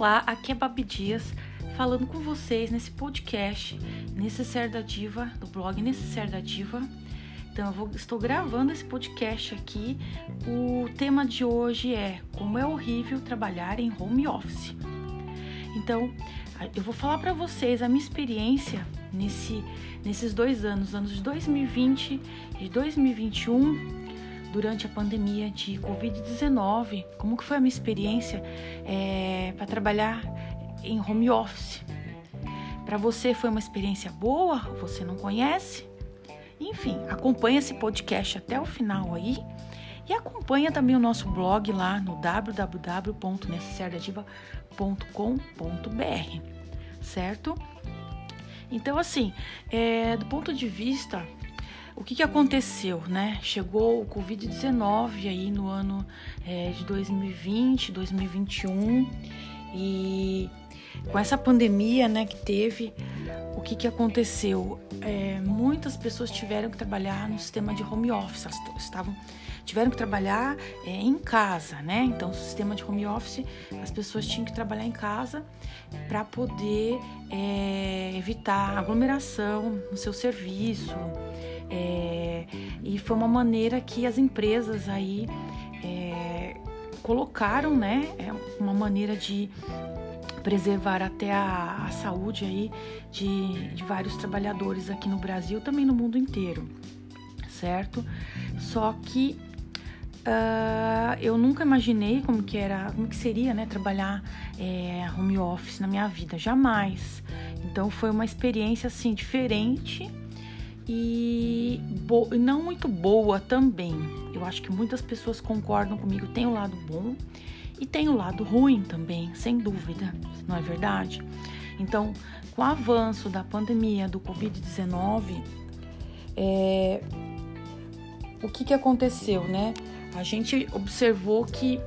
Olá, aqui é Babi Dias falando com vocês nesse podcast Necessário da Diva, do blog Necessário da Diva. Então, eu vou, estou gravando esse podcast aqui. O tema de hoje é como é horrível trabalhar em home office. Então, eu vou falar para vocês a minha experiência nesse, nesses dois anos, anos de 2020 e 2021 durante a pandemia de Covid-19, como que foi a minha experiência é, para trabalhar em home office. Para você foi uma experiência boa? Você não conhece? Enfim, acompanha esse podcast até o final aí e acompanha também o nosso blog lá no www.necessariadiva.com.br, certo? Então, assim, é, do ponto de vista o que, que aconteceu, né? Chegou o Covid-19 aí no ano é, de 2020, 2021 e com essa pandemia, né, que teve, o que, que aconteceu? É, muitas pessoas tiveram que trabalhar no sistema de home office, elas estavam tiveram que trabalhar é, em casa, né? Então, o sistema de home office, as pessoas tinham que trabalhar em casa para poder é, evitar aglomeração no seu serviço, é, e foi uma maneira que as empresas aí é, colocaram, né? É uma maneira de preservar até a, a saúde aí de, de, vários trabalhadores aqui no Brasil, também no mundo inteiro, certo? Só que uh, eu nunca imaginei como que era, como que seria, né, trabalhar é, home office na minha vida, jamais. Então foi uma experiência assim diferente e não muito boa também. Eu acho que muitas pessoas concordam comigo. Tem o lado bom e tem o lado ruim também, sem dúvida, não é verdade? Então, com o avanço da pandemia do Covid-19, é, o que, que aconteceu, né? A gente observou que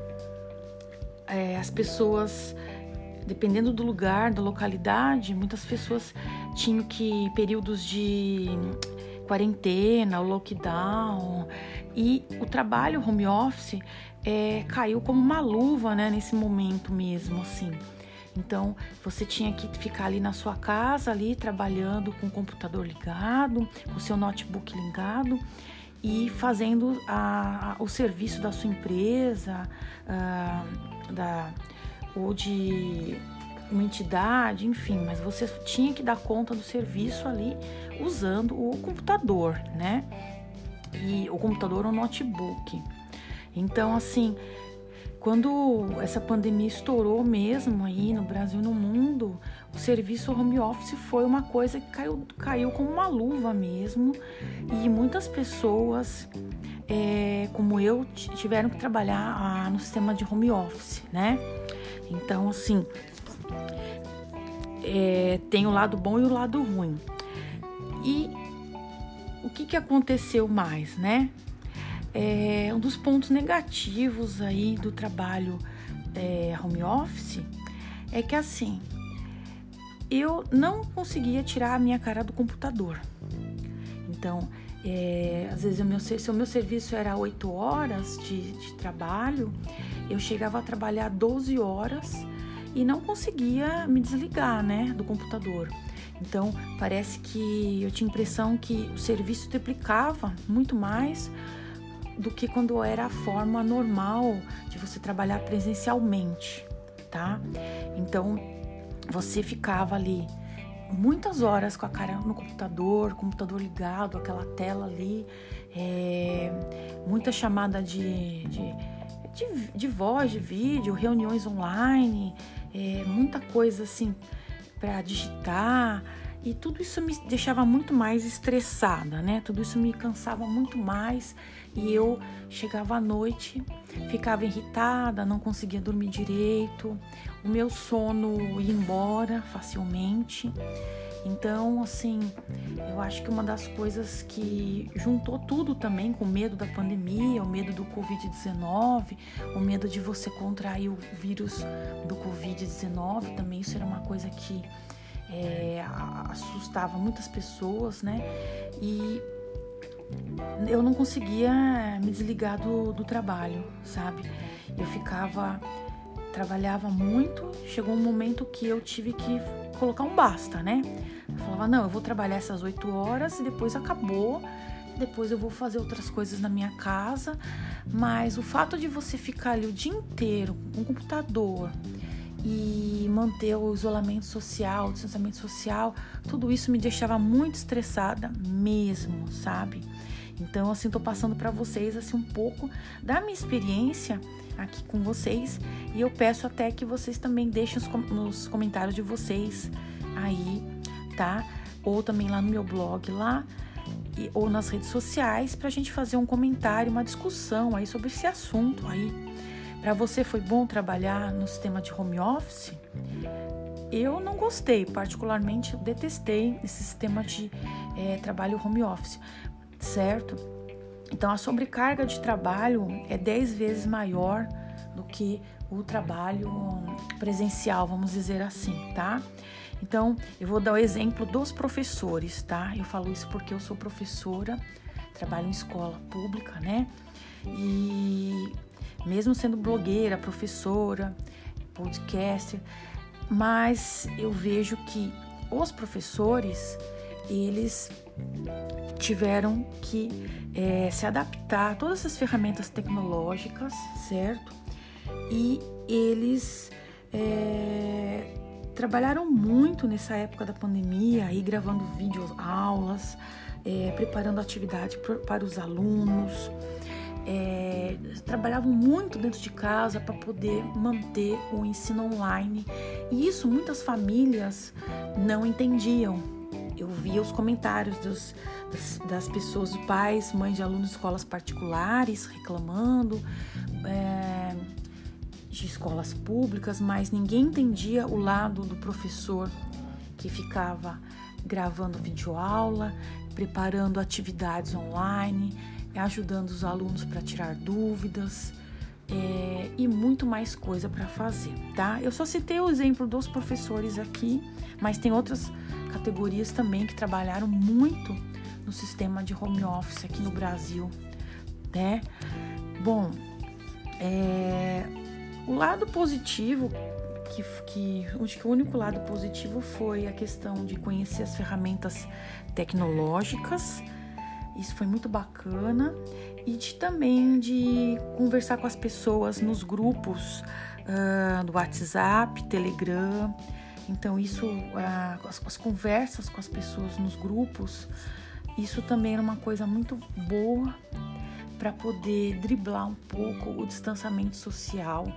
é, as pessoas dependendo do lugar, da localidade, muitas pessoas tinham que períodos de quarentena, o lockdown e o trabalho home office é, caiu como uma luva, né, nesse momento mesmo, assim. Então, você tinha que ficar ali na sua casa, ali trabalhando com o computador ligado, com o seu notebook ligado e fazendo a, a, o serviço da sua empresa, a, ah, da ou de uma entidade, enfim, mas você tinha que dar conta do serviço ali usando o computador, né? E o computador ou notebook. Então, assim, quando essa pandemia estourou mesmo aí no Brasil e no mundo, o serviço home office foi uma coisa que caiu, caiu como uma luva mesmo. E muitas pessoas, é, como eu, tiveram que trabalhar ah, no sistema de home office, né? Então, assim, é, tem o lado bom e o lado ruim. E o que, que aconteceu mais, né? É, um dos pontos negativos aí do trabalho é, home office é que assim eu não conseguia tirar a minha cara do computador. Então, é, às vezes, o meu, se o meu serviço era 8 horas de, de trabalho, eu chegava a trabalhar 12 horas e não conseguia me desligar né, do computador. Então, parece que eu tinha a impressão que o serviço triplicava muito mais do que quando era a forma normal de você trabalhar presencialmente, tá? Então, você ficava ali muitas horas com a cara no computador, computador ligado, aquela tela ali, é, muita chamada de, de, de, de, voz, de vídeo, reuniões online, é, muita coisa assim para digitar. E tudo isso me deixava muito mais estressada, né? Tudo isso me cansava muito mais e eu chegava à noite, ficava irritada, não conseguia dormir direito, o meu sono ia embora facilmente. Então, assim, eu acho que uma das coisas que juntou tudo também com o medo da pandemia, o medo do Covid-19, o medo de você contrair o vírus do Covid-19, também isso era uma coisa que é, assustava muitas pessoas, né? E eu não conseguia me desligar do, do trabalho, sabe? Eu ficava trabalhava muito, chegou um momento que eu tive que colocar um basta, né? Eu falava, não, eu vou trabalhar essas oito horas e depois acabou. Depois eu vou fazer outras coisas na minha casa. Mas o fato de você ficar ali o dia inteiro com o computador e manter o isolamento social, o distanciamento social, tudo isso me deixava muito estressada mesmo, sabe? Então, assim, tô passando para vocês assim um pouco da minha experiência aqui com vocês e eu peço até que vocês também deixem nos comentários de vocês aí, tá? Ou também lá no meu blog lá ou nas redes sociais para a gente fazer um comentário, uma discussão aí sobre esse assunto aí para você foi bom trabalhar no sistema de home office? Eu não gostei, particularmente detestei esse sistema de é, trabalho home office, certo? Então a sobrecarga de trabalho é 10 vezes maior do que o trabalho presencial, vamos dizer assim, tá? Então eu vou dar o exemplo dos professores, tá? Eu falo isso porque eu sou professora, trabalho em escola pública, né? E mesmo sendo blogueira, professora, podcaster, mas eu vejo que os professores eles tiveram que é, se adaptar a todas essas ferramentas tecnológicas, certo? E eles é, trabalharam muito nessa época da pandemia, aí gravando vídeos, aulas, é, preparando atividade para os alunos é, trabalhavam muito dentro de casa para poder manter o ensino online. E isso muitas famílias não entendiam. Eu via os comentários dos, das, das, pessoas, pais, mães de alunos de escolas particulares reclamando é, de escolas públicas, mas ninguém entendia o lado do professor que ficava gravando videoaula, preparando atividades online, ajudando os alunos para tirar dúvidas é, e muito mais coisa para fazer, tá? Eu só citei o exemplo dos professores aqui, mas tem outras categorias também que trabalharam muito no sistema de home office aqui no Brasil, né? Bom, é, o lado positivo que, que, acho que o único lado positivo foi a questão de conhecer as ferramentas tecnológicas isso foi muito bacana. E de, também de conversar com as pessoas nos grupos uh, do WhatsApp, Telegram. Então, isso, uh, as, as conversas com as pessoas nos grupos, isso também era uma coisa muito boa para poder driblar um pouco o distanciamento social,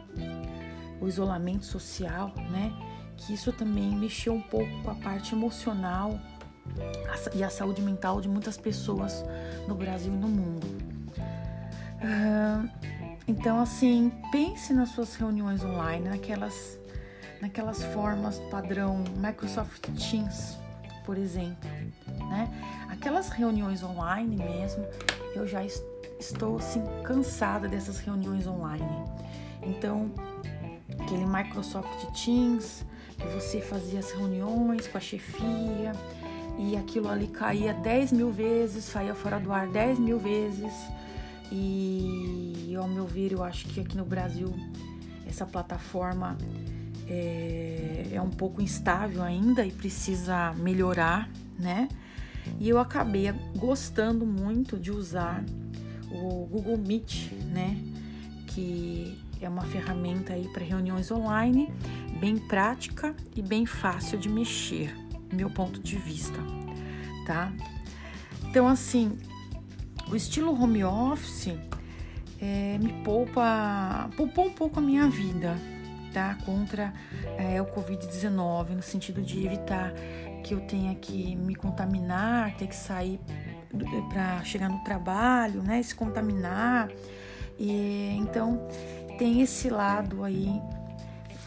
o isolamento social, né? Que isso também mexeu um pouco com a parte emocional e a saúde mental de muitas pessoas no Brasil e no mundo. Então, assim, pense nas suas reuniões online, naquelas, naquelas formas padrão Microsoft Teams, por exemplo, né? Aquelas reuniões online mesmo, eu já estou assim cansada dessas reuniões online. Então, aquele Microsoft Teams que você fazia as reuniões com a chefia, e aquilo ali caía 10 mil vezes, saía fora do ar 10 mil vezes. E ao meu ver, eu acho que aqui no Brasil essa plataforma é, é um pouco instável ainda e precisa melhorar, né? E eu acabei gostando muito de usar o Google Meet, né? Que é uma ferramenta aí para reuniões online, bem prática e bem fácil de mexer meu ponto de vista, tá? Então, assim, o estilo home office é, me poupa, poupou um pouco a minha vida, tá? Contra é, o Covid-19, no sentido de evitar que eu tenha que me contaminar, ter que sair para chegar no trabalho, né? Se contaminar. E, então, tem esse lado aí,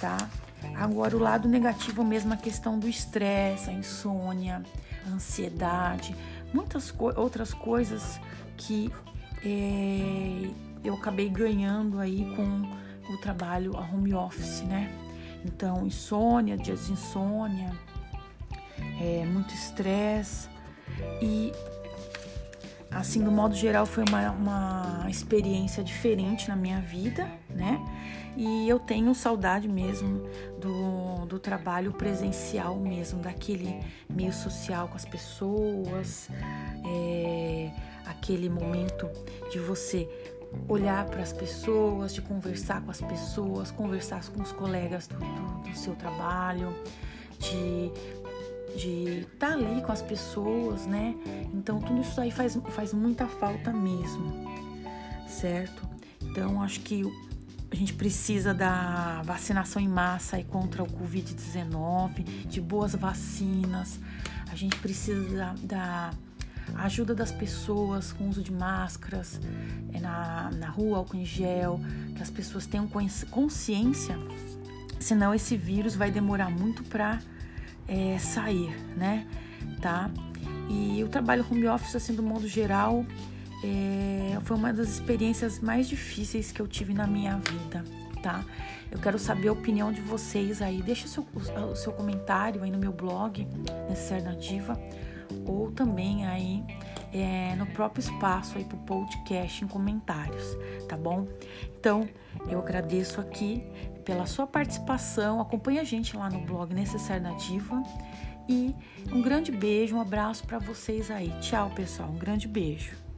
tá? Agora, o lado negativo mesmo, a questão do estresse, a insônia, a ansiedade, muitas co outras coisas que é, eu acabei ganhando aí com o trabalho a home office, né? Então, insônia, dias de insônia, é, muito estresse e assim, do modo geral, foi uma, uma experiência diferente na minha vida, né? E eu tenho saudade mesmo do, do trabalho presencial mesmo, daquele meio social com as pessoas, é, aquele momento de você olhar para as pessoas, de conversar com as pessoas, conversar com os colegas do, do, do seu trabalho, de de estar tá ali com as pessoas, né? Então tudo isso aí faz, faz muita falta mesmo, certo? Então acho que a gente precisa da vacinação em massa aí contra o Covid-19, de boas vacinas. A gente precisa da ajuda das pessoas com uso de máscaras é, na, na rua, álcool em gel, que as pessoas tenham consciência, senão esse vírus vai demorar muito para é, sair, né? Tá? E o trabalho home office, assim, do modo geral, é, foi uma das experiências mais difíceis que eu tive na minha vida, tá? Eu quero saber a opinião de vocês aí. Deixa o seu, o seu comentário aí no meu blog, Necessário da Diva, ou também aí é, no próprio espaço aí pro podcast em comentários, tá bom? Então, eu agradeço aqui pela sua participação. Acompanhe a gente lá no blog Necessário da Diva. E um grande beijo, um abraço para vocês aí. Tchau, pessoal. Um grande beijo.